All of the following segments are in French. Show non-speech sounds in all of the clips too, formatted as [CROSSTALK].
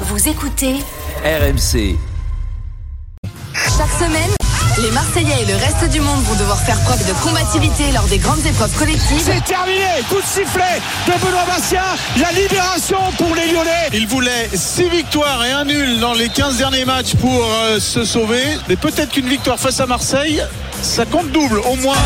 Vous écoutez RMC. chaque semaine les Marseillais et le reste du monde vont devoir faire preuve de combativité lors des grandes épreuves collectives. C'est terminé, coup de sifflet de Benoît Bastien, la libération pour les Lyonnais. Il voulait 6 victoires et un nul dans les 15 derniers matchs pour euh, se sauver. Mais peut-être qu'une victoire face à Marseille, ça compte double au moins.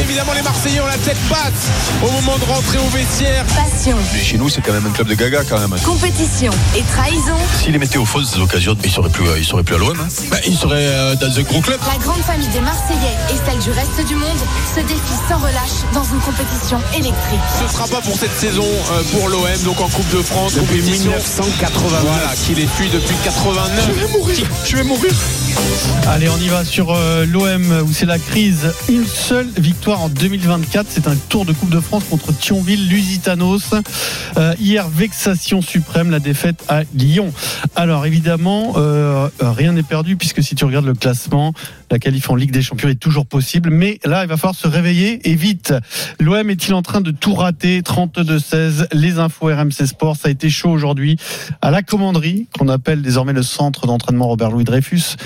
Évidemment, les Marseillais ont la tête basse au moment de rentrer au vestiaire. passion, Mais chez nous, c'est quand même un club de gaga quand même. compétition et trahison, S'il les mettait aux fausses occasions, il serait plus, il serait plus à l'OM. Hein. il serait euh, dans un gros club. la grande famille des Marseillais et celle du reste du monde se défient sans relâche dans une compétition électrique. Ce ne sera pas pour cette saison euh, pour l'OM, donc en Coupe de France. Depuis compétition. 1989. Voilà, qui les fuit depuis 89. Je vais mourir, je vais mourir. Allez, on y va sur euh, l'OM où c'est la crise. Une seule victoire en 2024. C'est un tour de Coupe de France contre Thionville, Lusitanos. Euh, hier, vexation suprême, la défaite à Lyon. Alors évidemment, euh, rien n'est perdu puisque si tu regardes le classement, la qualif en Ligue des Champions est toujours possible. Mais là, il va falloir se réveiller et vite. L'OM est-il en train de tout rater? 32-16. Les infos RMC Sport. Ça a été chaud aujourd'hui à la commanderie, qu'on appelle désormais le centre d'entraînement Robert-Louis Dreyfus.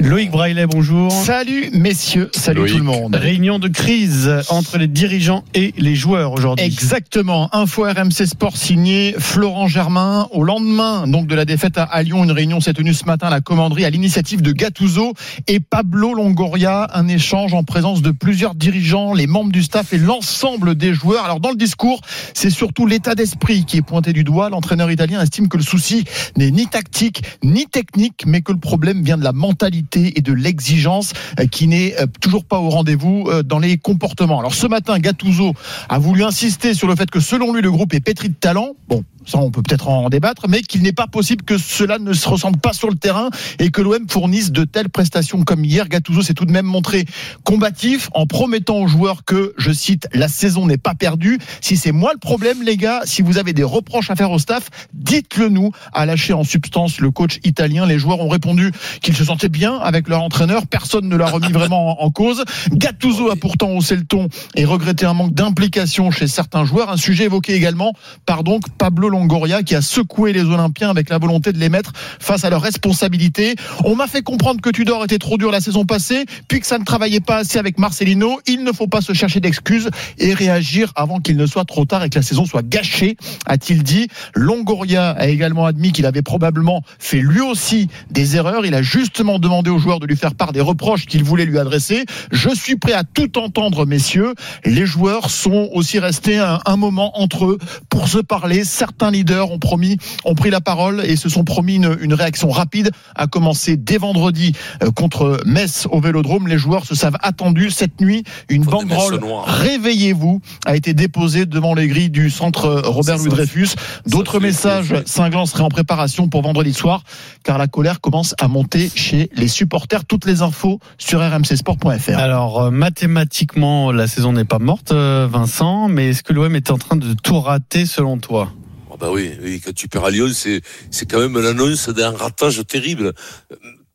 Loïc Braillet, bonjour. Salut messieurs, salut Loïc. tout le monde. Réunion de crise entre les dirigeants et les joueurs aujourd'hui. Exactement. Info RMC Sport signé Florent Germain. Au lendemain donc de la défaite à, à Lyon, une réunion s'est tenue ce matin à la commanderie à l'initiative de Gattuso et Pablo Longoria. Un échange en présence de plusieurs dirigeants, les membres du staff et l'ensemble des joueurs. Alors dans le discours, c'est surtout l'état d'esprit qui est pointé du doigt. L'entraîneur italien estime que le souci n'est ni tactique ni technique, mais que le problème vient de la mentalité et de l'exigence euh, qui n'est euh, toujours pas au rendez-vous euh, dans les comportements. Alors ce matin, Gattuso a voulu insister sur le fait que selon lui, le groupe est pétri de talent. Bon, ça on peut peut-être en débattre, mais qu'il n'est pas possible que cela ne se ressemble pas sur le terrain et que l'OM fournisse de telles prestations comme hier. Gattuso s'est tout de même montré combatif en promettant aux joueurs que, je cite, la saison n'est pas perdue. Si c'est moi le problème, les gars, si vous avez des reproches à faire au staff, dites-le nous, a lâché en substance le coach italien. Les joueurs ont répondu qu'ils se sentaient bien avec leur entraîneur. Personne ne l'a remis vraiment en cause. Gattuso a pourtant haussé le ton et regretté un manque d'implication chez certains joueurs. Un sujet évoqué également par donc Pablo Longoria qui a secoué les Olympiens avec la volonté de les mettre face à leurs responsabilités. On m'a fait comprendre que Tudor était trop dur la saison passée, puis que ça ne travaillait pas assez avec Marcelino. Il ne faut pas se chercher d'excuses et réagir avant qu'il ne soit trop tard et que la saison soit gâchée, a-t-il dit. Longoria a également admis qu'il avait probablement fait lui aussi des erreurs. Il a justement demandé aux joueurs de lui faire part des reproches qu'il voulait lui adresser. Je suis prêt à tout entendre, messieurs. Les joueurs sont aussi restés un, un moment entre eux pour se parler. Certains leaders ont promis, ont pris la parole et se sont promis une, une réaction rapide à commencer dès vendredi euh, contre Metz au Vélodrome. Les joueurs se savent attendus cette nuit. Une banderole noires. Réveillez-vous a été déposée devant les grilles du centre Robert Louis Dreyfus. D'autres messages cinglants seraient en préparation pour vendredi soir car la colère commence à monter chez les supporters. Toutes les infos sur rmcsport.fr. Alors euh, mathématiquement, la saison n'est pas morte, euh, Vincent, mais est-ce que l'OM est en train de tout rater selon toi? Ah bah oui, oui, quand tu perds à Lyon, c'est c'est quand même l'annonce d'un ratage terrible.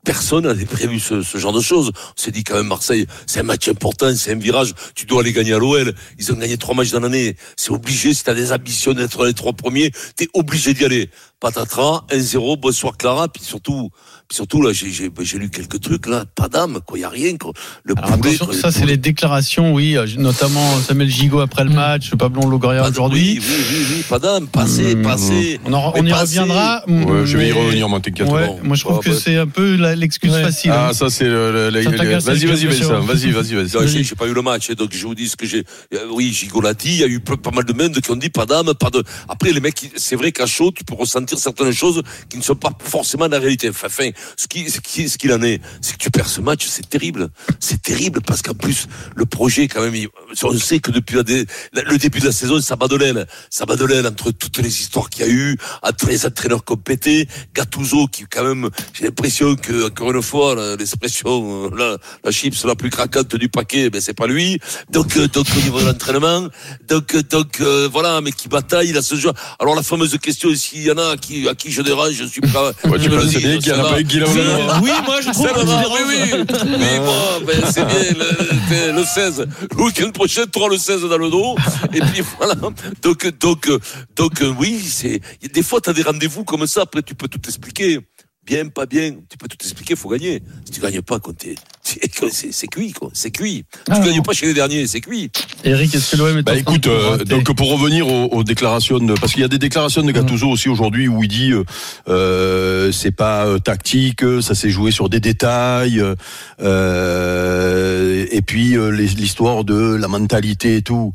Personne n'avait prévu ce, ce genre de choses. On s'est dit quand même Marseille, c'est un match important, c'est un virage. Tu dois aller gagner à l'OL. Ils ont gagné trois matchs dans l'année. C'est obligé. Si t'as des ambitions d'être les trois premiers, t'es obligé d'y aller. Patatras, 1-0, bonsoir Clara. Puis surtout, surtout là, j'ai j'ai j'ai lu quelques trucs là, pas d'âme, quoi. Y a rien. Quoi. Le Alors poulet, attention, quoi, ça c'est les déclarations, oui, euh, notamment Samuel Gigot après le match, Pablo Longoria aujourd'hui. Oui, oui, oui, oui, pas d'âme. Passé, Hum, passé. On, en- on y passé. reviendra. Ouais, je vais y revenir, moi, t'inquiète Ouais, moi je trouve Ah, que bah. c'est un peu la la- l'excuse Ouais. facile. Ah, hein. ça, c'est le. le- le- Ça le- t'agace, Vas-y, le vas-y. Vas-y, vas-y, Non, vas-y. j'ai j'ai pas eu le match, hein, donc je vous dis ce que j'ai. euh, Oui, Gigolati, il y a eu pas mal de monde qui ont dit pas d'âme, pas de. Après, les mecs, c'est vrai qu'à chaud, tu peux ressentir certaines choses qui ne sont pas forcément la réalité. Enfin, ce qui, ce qui, ce qu'il en est, c'est que tu perds ce match, c'est terrible. C'est terrible parce qu'en plus, le projet, quand même, il- on sait que depuis le début de la saison, ça bat de l'aile. Ça bat de l'aile entre toutes les histoires qu'il y a eu, entre les entraîneurs pété, Gattuso qui, quand même, j'ai l'impression que, encore une fois, l'expression, euh, la, la chips la plus craquante du paquet, ben, c'est pas lui. Donc, euh, donc, au niveau de l'entraînement, donc, euh, donc, euh, voilà, mais qui bataille, là, ce jeu. Alors, la fameuse question, s'il y en a à qui, à qui je dérange, je suis pas, Ouais, tu je me le penses dis, bien qu'il y en a celle-là. pas un l'a Oui, moi je trouve tu oui, oui, oui, moi, ben, c'est bien, le, le 16. Le week-end prochain, tu auras le 16 dans le dos. Et puis voilà. Donc, donc, donc, oui, c'est, des fois, tu as des rendez-vous comme ça, après, tu peux tout expliquer. Bien, pas bien, tu peux tout expliquer, faut gagner. Si tu gagnes pas, quand t'es, [LAUGHS] c'est cuit, quoi. C'est cuit. Ah, tu non. gagnes pas chez les derniers, c'est cuit. Eric, est-ce que l'OM est Bah en train écoute, de euh, donc pour revenir aux, aux déclarations, de, parce qu'il y a des déclarations de Gattuso aussi aujourd'hui où il dit euh, euh, c'est pas euh, tactique, ça s'est joué sur des détails, euh, et puis euh, l'histoire de la mentalité et tout.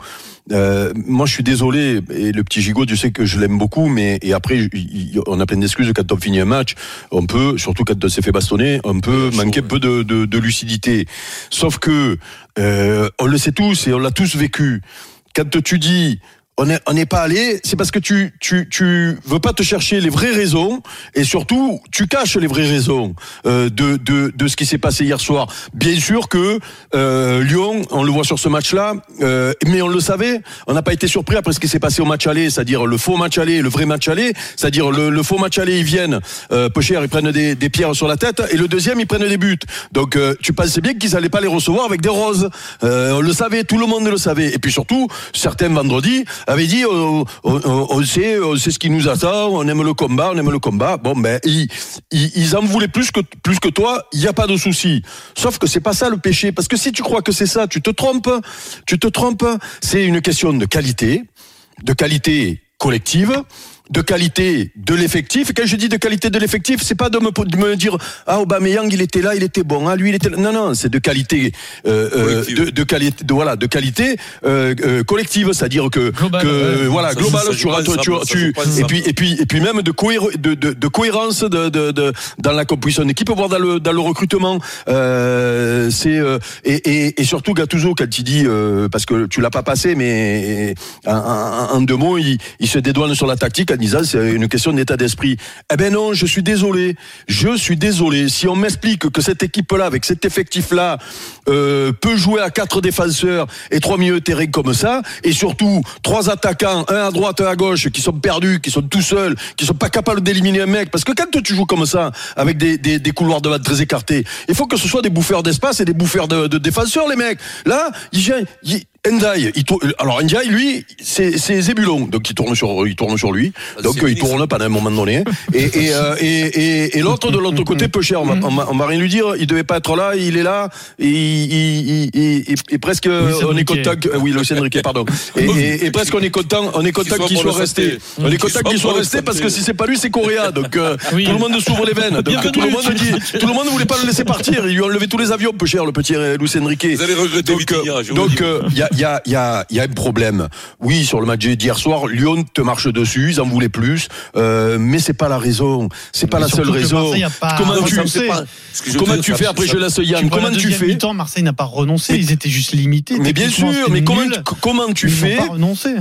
Euh, moi, je suis désolé, et le petit gigot, tu sais que je l'aime beaucoup, mais et après, il- on a plein d'excuses quand on finit un match. On peut, surtout quand on s'est fait bastonner, on peut manquer un peu de, de, de lucidité. Sauf que euh, on le sait tous et on l'a tous vécu. Quand tu dis on n'est on n'est pas allé, c'est parce que tu, tu, tu veux pas te chercher les vraies raisons et surtout tu caches les vraies raisons euh, de, de, de ce qui s'est passé hier soir. Bien sûr que euh, Lyon, on le voit sur ce match-là, euh, mais on le savait, on n'a pas été surpris après ce qui s'est passé au match aller, c'est-à-dire le faux match aller, le vrai match aller, c'est-à-dire le, le faux match aller, ils viennent, euh, peu cher, ils prennent des, des pierres sur la tête et le deuxième, ils prennent des buts. Donc euh, tu pensais bien qu'ils allaient pas les recevoir avec des roses. Euh, on le savait, tout le monde le savait. Et puis surtout, certains vendredi avaient dit on sait, on sait ce qui nous attend, on aime le combat, on aime le combat. Bon ben ils, ils, ils en voulaient plus que plus que toi, il n'y a pas de souci. Sauf que c'est pas ça le péché, parce que si tu crois que c'est ça, tu te trompes, tu te trompes. C'est une question de qualité, de qualité collective de qualité de l'effectif. Et quand je dis de qualité de l'effectif, c'est pas de me, de me dire ah Aubameyang il était là, il était bon, ah lui il était là. non non, c'est de qualité euh, euh, Collective. de, de qualité de voilà de qualité euh, euh, collective, c'est-à-dire que Global, que ouais. voilà Ça, global ça, ça tu, tu, tu, ça et puis et puis et puis même de de, de, de cohérence de, de, de dans la composition d'équipe voire dans le dans le recrutement euh, c'est euh, et, et, et surtout Gattuso quand il dit euh, parce que tu l'as pas passé mais en, en- en deux mots il, il se dédouane sur la tactique c'est une question d'état d'esprit. Eh ben non je suis désolé. Je suis désolé. Si on m'explique que cette équipe là avec cet effectif là euh, peut jouer à quatre défenseurs et trois milieux terrain comme ça et surtout trois attaquants un à droite un à gauche qui sont perdus qui sont tout seuls qui sont pas capables d'éliminer un mec. Parce que quand tu joues comme ça avec des, couloirs de très écartés il faut que ce soit des bouffeurs d'espace et des bouffeurs de, défenseurs les mecs. Là il, il, Ndiaye, il tourne- alors Ndiaye, lui, c'est c'est Zébulon, donc il tourne sur, il tourne sur lui, Ah, donc euh, il tourne pendant un moment donné, et et euh, et, et, et l'autre de l'autre côté peu cher, on va, on va- on va rien lui dire, il devait pas être là, il est là, et, il, il, il- presque on est content, que- euh, oui, Lucien Enrique, pardon, et, et, et [LAUGHS] presque on est content, on est content qu'il soit resté, on est content qu'il soit resté parce que si c'est pas lui, c'est Coréa, donc euh, Oui. tout le monde s'ouvre les veines, donc tout le monde dit, tout le monde voulait pas le laisser partir, il lui a enlevé tous les avions, peu cher, le petit euh, Lucien Enrique. Vous allez regretter Donc, euh, donc euh, il y, a, il y, a, y, a, y a un problème. Oui, sur le match d'hier soir, Lyon te marche dessus, ils en voulaient plus, euh, mais c'est pas la raison. C'est pas Mais la seule raison. Pas Comment tu, pas- comment tu fais après Tu Yann Comment tu fais Marseille n'a pas renoncé, Mais- ils étaient juste limités. Mais bien sûr, mais comment, nul. comment tu fais.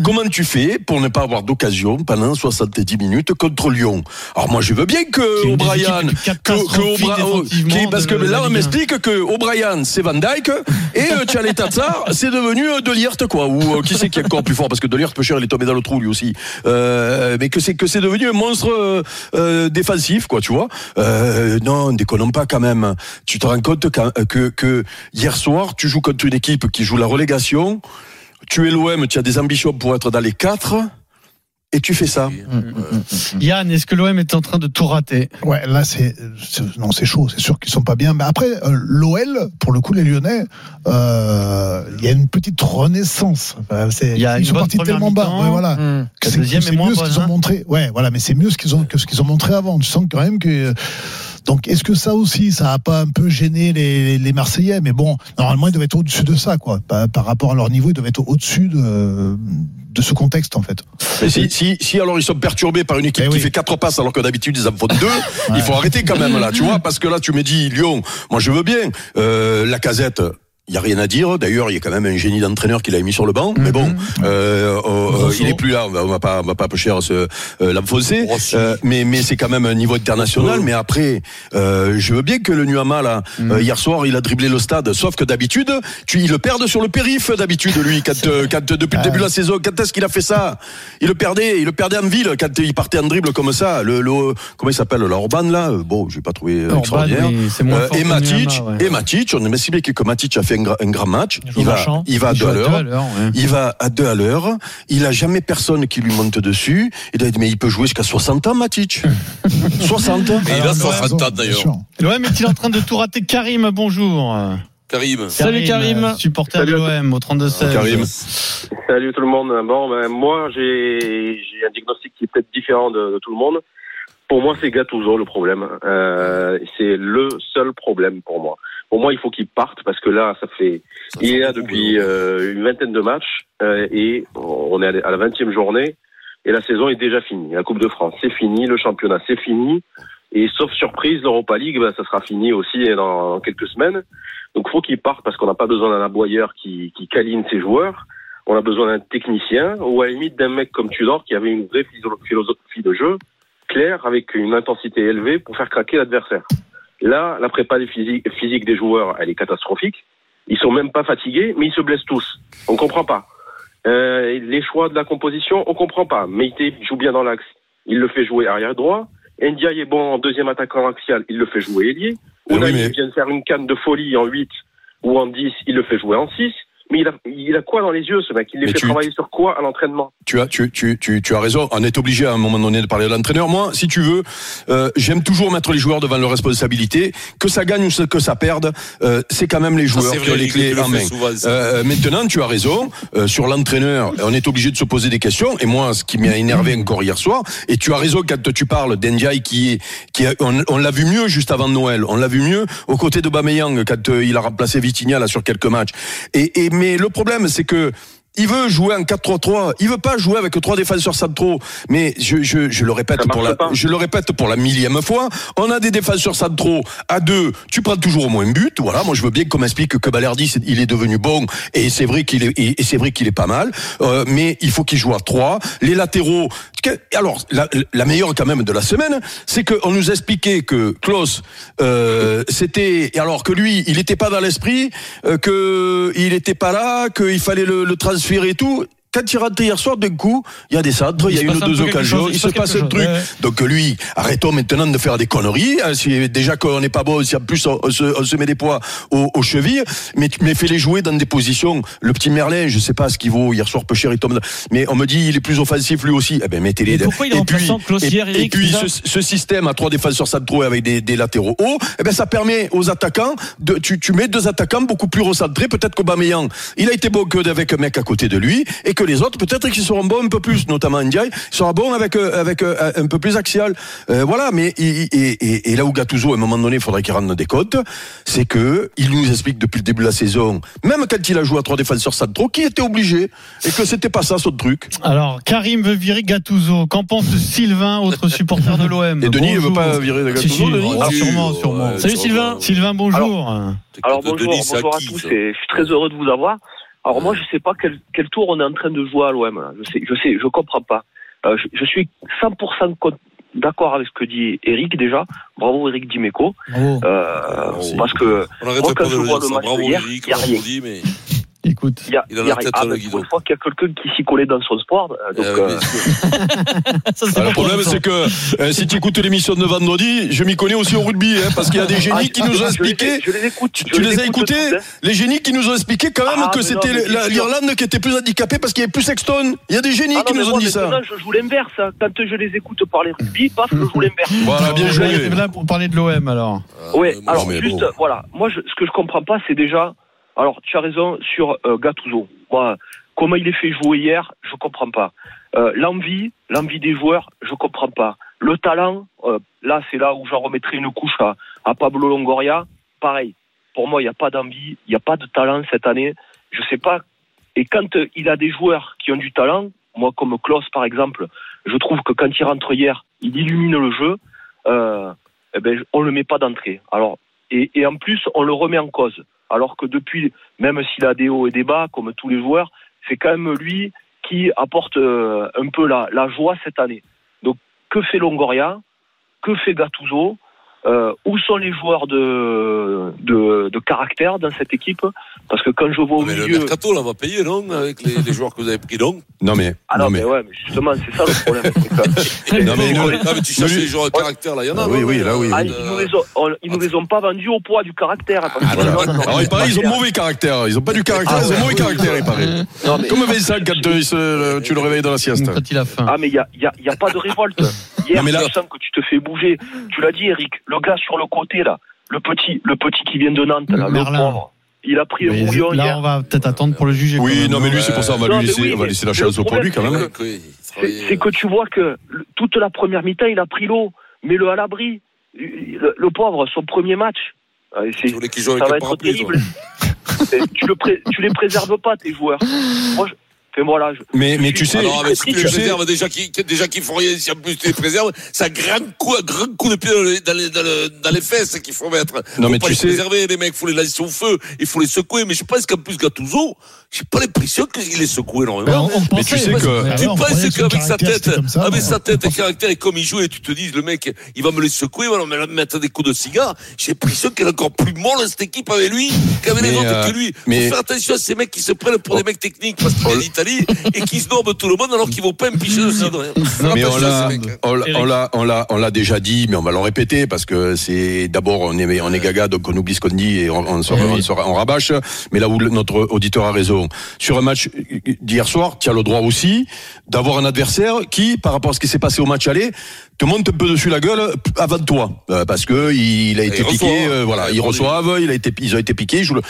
Comment tu fais pour ne pas avoir d'occasion pendant 70 minutes contre Lyon? Alors moi je veux bien que O'Brien, que, oh, parce que là on m'explique que O'Brien c'est Van Dyke et euh, Tchale Tatsar c'est devenu euh, Delirte quoi ou euh, qui c'est qui est encore plus fort parce que Delirte peu cher il est tombé dans le trou lui aussi. Euh, mais que c'est que c'est devenu un monstre euh, défensif quoi tu vois. Non déconnons pas quand même. Tu te rends compte que, que hier soir tu joues contre une équipe qui joue la relégation. Tu es l'OM, tu as des ambitions pour être dans les quatre, et tu fais ça. Yann, est-ce que l'OM est en train de tout rater? Ouais, là c'est non c'est chaud, c'est sûr qu'ils sont pas bien. Mais après euh, l'OL, pour le coup les Lyonnais, euh, il y a une petite renaissance. Enfin, c'est- Il y a ils sont partis tellement bas. Ouais, voilà. C'est mieux ce qu'ils ont hein. montré. Ouais, voilà, mais c'est mieux ce qu'ils ont que ce qu'ils ont montré avant. Tu sens quand même que Donc est-ce que ça aussi, ça a pas un peu gêné les, les Marseillais? Mais bon, normalement, ils doivent être au-dessus de ça, quoi. Par, par rapport à leur niveau, ils doivent être au-dessus de, de ce contexte, en fait. Mais si, si, si alors ils sont perturbés par une équipe Eh qui oui. fait quatre passes alors que d'habitude ils en font deux, [LAUGHS] il faut arrêter quand même là, tu vois, parce que là tu me dis Lyon, moi je veux bien, euh, la casette. Il y a rien à dire. D'ailleurs, il y a quand même un génie d'entraîneur qui l'a mis sur le banc. Mais bon, euh, euh, Grosso. il est plus là. On va, pas, on va pas peu cher se euh, l'enfoncer. Euh, mais mais c'est quand même un niveau international. Mais après, euh, je veux bien que le Nuama là, euh, hier soir, il a dribblé le stade. Sauf que d'habitude, tu il le perd sur le périph. D'habitude, lui, quand, euh, quand depuis le début de la saison, quand est-ce qu'il a fait ça? Il le perdait, il le perdait en ville quand il partait en dribble comme ça. Le, le comment il s'appelle, l'Orban là? Euh, Bon, j'ai pas trouvé euh, Orban, extraordinaire. Euh, et Matic, ouais. et Matic, on est bien que Matic a fait un, gra- un grand match. Il va, il va à Il deux à l'heure. ouais. Il va à deux à l'heure. Il a jamais personne qui lui monte dessus. Il a dit, mais il peut jouer jusqu'à 60 ans, Matic. [LAUGHS] 60 ans. Et il a Alors, 60 raison, ans d'ailleurs. L'OM est-il en train de tout rater Karim, bonjour. Karim. Salut Karim, supporter Salut de à l'OM au 32-16. Karim. Salut tout le monde. Bon, ben, moi, j'ai j'ai un diagnostic qui est peut-être différent de, de tout le monde. Pour moi, c'est Gattuso le problème. Euh, c'est le seul problème pour moi. Pour moi, il faut qu'il parte parce que là, ça fait. Ça Il est là beaucoup, depuis euh, une vingtaine de matchs euh, et on est à la 20e journée et la saison est déjà finie. La Coupe de France, c'est fini. Le championnat, c'est fini. Et sauf surprise, l'Europa League, ben, ça sera fini aussi dans quelques semaines. Donc, faut qu'il parte parce qu'on n'a pas besoin d'un aboyeur qui, qui câline ses joueurs. On a besoin d'un technicien ou à la limite d'un mec comme Tudor qui avait une vraie philo- philosophie de jeu claire avec une intensité élevée pour faire craquer l'adversaire. Là, la prépa physique, des joueurs, elle est catastrophique. Ils sont même pas fatigués, mais ils se blessent tous. On comprend pas. Euh, les choix de la composition, on comprend pas. Meite joue bien dans l'axe, il le fait jouer arrière droit. Ndiaye est bon en deuxième attaquant axial, il le fait jouer ailier. Eh oui, Unai mais- vient de faire une canne de folie en 8 ou en 10, il le fait jouer en 6. Mais il a, il a quoi dans les yeux, ce mec? Il les Mais fait tu- travailler sur quoi à l'entraînement? Tu as, tu, tu, tu, tu as raison. On est obligé à un moment donné de parler de l'entraîneur. Moi, si tu veux, euh, j'aime toujours mettre les joueurs devant leurs responsabilités. Que ça gagne ou que ça perde, euh, c'est quand même les joueurs qui ont les clés en main. Euh, maintenant, tu as raison. Euh, sur l'entraîneur, on est obligé de se poser des questions. Et moi, ce qui m'a énervé encore hier soir, et tu as raison quand tu parles d'Endiaye qui est, qui est- on, on l'a vu mieux juste avant Noël. On l'a vu mieux aux côtés de Bameyang quand euh, il a remplacé Vitinha là sur quelques matchs. Et, et mais le problème, c'est que il veut jouer en 4-3-3. Il veut pas jouer avec trois défenseurs centraux. Mais je, je, je le répète pour la, pas. je le répète pour la millième fois. On a des défenseurs centraux à deux. Tu prends toujours au moins un but. Voilà. Moi, je veux bien qu'on m'explique que Balerdi, il est devenu bon. Et c'est vrai qu'il est, et c'est vrai qu'il est pas mal. Euh, mais il faut qu'il joue à trois. Les latéraux. Alors, la, la meilleure quand même de la semaine, c'est qu'on nous expliquait que Klaus, euh, c'était, et alors que lui, il n'était pas dans l'esprit, euh, que il n'était pas là, qu'il fallait le, le transférer et tout. Quand il rentre hier soir, d'un coup, il y a des centres, il y a une ou deux occasions, il se passe un truc. Donc lui, arrêtons maintenant de faire des conneries. hein, déjà qu'on n'est pas bon, si en plus on, se, met des poids aux, chevilles, mais, mais fais-les jouer dans des positions. Le petit Merlin, je sais pas ce qu'il vaut. Hier soir, peu cher, il tombe. Mais on me dit, il est plus offensif lui aussi. Eh ben mettez-les. Pourquoi il est et puis, ce, système à trois défenseurs centraux avec des, latéraux hauts, eh ben ça permet aux attaquants de, tu, tu mets deux attaquants beaucoup plus recentrés. Peut-être qu'Aubameyang, il a été bon que avec un mec à côté de lui et que les autres peut-être qu'ils seront bons un peu plus, notamment Ndiaye, sera bon avec euh, avec euh, un peu plus axial. Euh, voilà, mais et, et, et, et là où Gattuso à un moment donné, il faudrait qu'il rende des comptes, c'est que il nous explique depuis le début de la saison, même quand il a joué à trois défenseurs centraux, qu'il était obligé et que c'était pas ça son truc. Alors, Karim veut virer Gattuso. Qu'en pense Sylvain, autre supporter de l'OM Et Denis, il veut pas virer Gattuso, Si, si. Denis Ah, sûrement, sûrement. ouais, Salut Sylvain. va. Sylvain, bonjour. Alors De bonjour, bonjour à tous. je suis très heureux de vous avoir. Alors moi, je sais pas quel, quel tour on est en train de jouer à l'OM. là. Je sais, je sais, je comprends pas. Euh, je, je suis 100% con- d'accord avec ce que dit Eric déjà. Bravo Eric Dimeco. Bravo. Euh, parce que moi, pas quand je vois le match Bravo hier, Eric, il y a comme on rien. dit, mais Écoute. Il y a, Il a il y a le Ah. Une fois qu'il y a quelqu'un qui s'y collait dans son sport, euh, donc Euh, euh. Ça, Ah, le problème, c'est que euh, si tu écoutes l'émission de vendredi, je m'y connais aussi au rugby, hein, parce qu'il y a des génies qui nous ont Ah, je les- expliqué. Je les écoute. Tu les as écoutés hein. Les génies qui nous ont expliqué quand même Ah, que c'était l'Irlande qui était plus handicapée parce qu'il y avait plus Sexton. Il y a des génies Ah qui nous ont dit ça. je joue l'inverse. hein. Quand je les écoute parler rugby, paf, je joue l'inverse. Voilà, bien joué. là pour parler de l'OM alors. Moi, alors juste, voilà, moi ce que je comprends pas, c'est déjà, alors tu as raison sur euh, Gattuso. Moi, comment il est fait jouer hier, je comprends pas. Euh, l'envie, l'envie des joueurs, je comprends pas. le talent, euh, là, c'est là où j'en remettrai une couche à, à Pablo Longoria. Pareil, pour moi, il n'y a pas d'envie, il n'y a pas de talent cette année. Je sais pas. Et quand il a des joueurs qui ont du talent, moi, comme Klaus, par exemple, je trouve que quand il rentre hier, il illumine le jeu. Euh, eh ben, on le met pas d'entrée. Alors, et, et en plus, on le remet en cause. Alors que depuis, même s'il a des hauts et des bas, comme tous les joueurs, c'est quand même lui qui apporte euh, un peu la, joie cette année. Donc, que fait Longoria? Que fait Gattuso? Euh, où sont les joueurs de, de, de caractère dans cette équipe Parce que quand je vois au Mais le milieu. mercato, là, va payer, non Avec les, les joueurs que vous avez pris, non Non mais, Ah non, mais ouais, mais justement, c'est ça le problème. [LAUGHS] non mais, non, mais tu cherches les joueurs de caractère, là, il y en a. Ah oui, non oui, là, oui. Ah, ils, nous les ont, on- ils nous les ont pas vendus au poids du caractère. parce non, Alors il paraît ils ont mauvais caractère, ils ont pas du caractère, Ah, ils ont mauvais caractère il paraît. Non, mais- Comme Vincent quand euh, tu le réveilles dans la sieste. Quand il a faim. Ah mais il y a, y a- y a pas de révolte. Hier, mais là- tu sens que tu te fais bouger. Tu l'as dit, Eric. Le gars sur le côté là, le petit, le petit qui vient de Nantes, là, le pauvre. Il a pris le Mais bouillon là, hier. on va peut-être attendre pour le juger. Oui, non mais lui c'est pour ça on va Non, lui mais laisser, oui, on va mais laisser la le chance lui problème, quand même. C'est que tu vois que le- toute la première mi-temps, il a pris l'eau. Mets-le à l'abri. Le, le pauvre, son premier match. euh, c'est- Tu voulais qu'il joue ça avec va un être terrible. [LAUGHS] Tu, le pré- tu les préserves pas, tes joueurs. Moi, je, fais voilà, je, Mais, mais tu sais, Alors, avec si tu les préserves, déjà qui, déjà qu'ils font rien, si en plus tu les préserves, c'est un grand coup, un grand coup de pied dans les, dans les, dans le- dans les fesses qu'il faut mettre. Non, faut mais pas tu les sais- préserver, les mecs, faut les lancer au feu, il faut les secouer, mais je pense qu'en plus Gattuso, j'ai pas l'impression qu'il les secoue Ben, énormément. on, on Mais pensait, tu sais que- ouais. Tu penses que qu'avec sa tête, ça, avec mais sa tête et caractère et comme il joue et tu te dis le mec, il va me les secouer, il va me mettre des coups de cigare. J'ai l'impression qu'elle est encore plus molle cette équipe avec lui qu'avec les Mais, autres euh, que lui. mais- Faut faire attention à ces mecs qui se prennent pour des mecs techniques parce qu'ils viennent et qui se dorment tout le monde alors qu'ils vont pas empicher de cidre. Mais on l'a, on l'a, on l'a, on l'a, déjà dit, mais on va le répéter parce que c'est d'abord on est, on est gaga, donc on oublie ce qu'on dit et on, on, se, on, rabâche. Mais là où notre auditeur a raison, sur un match d'hier soir, tu as le droit aussi d'avoir un adversaire qui, par rapport à ce qui s'est passé au match aller, te monte un peu dessus la gueule avant toi, Euh, parce que il a été il piqué, reçoit, euh, voilà, ils reçoivent, il a été, ils ont été piqués, ils jouent le-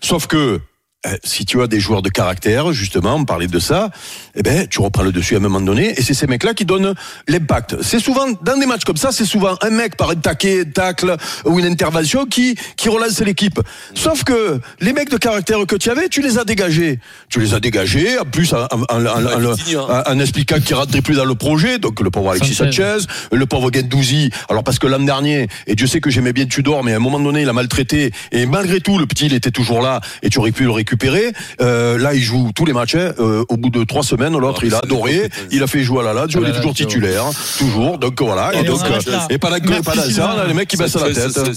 sauf que euh, si tu as des joueurs de caractère, justement, on parlait de ça, eh ben, tu reprends le dessus à un moment donné, et c'est ces mecs-là qui donnent l'impact. C'est souvent, dans des matchs comme ça, c'est souvent un mec par un taquet, un tacle ou une intervention qui, qui relance l'équipe. Sauf que les mecs de caractère que tu avais, tu les as dégagés. Tu les as dégagés, en plus, en, en, en- en- en- Vitinha. en- en expliquant qu'ils rentraient plus dans le projet, donc le pauvre Alexis Sanchez. Sanchez, le pauvre Gendouzi. Alors parce que l'an dernier, et Dieu sait que j'aimais bien Tudor, mais à un moment donné, il a maltraité, et malgré tout, le petit, il était toujours là, et tu aurais pu le récupérer. Euh, là, il joue tous les matchs. hein. Euh, au bout de trois semaines, l'autre, Ah, il a adoré. Il a fait jouer à la Lazio, il est toujours titulaire, toujours. Donc voilà. Et donc, euh, et pas la Merci, pas ça, les mecs qui baissent la tête.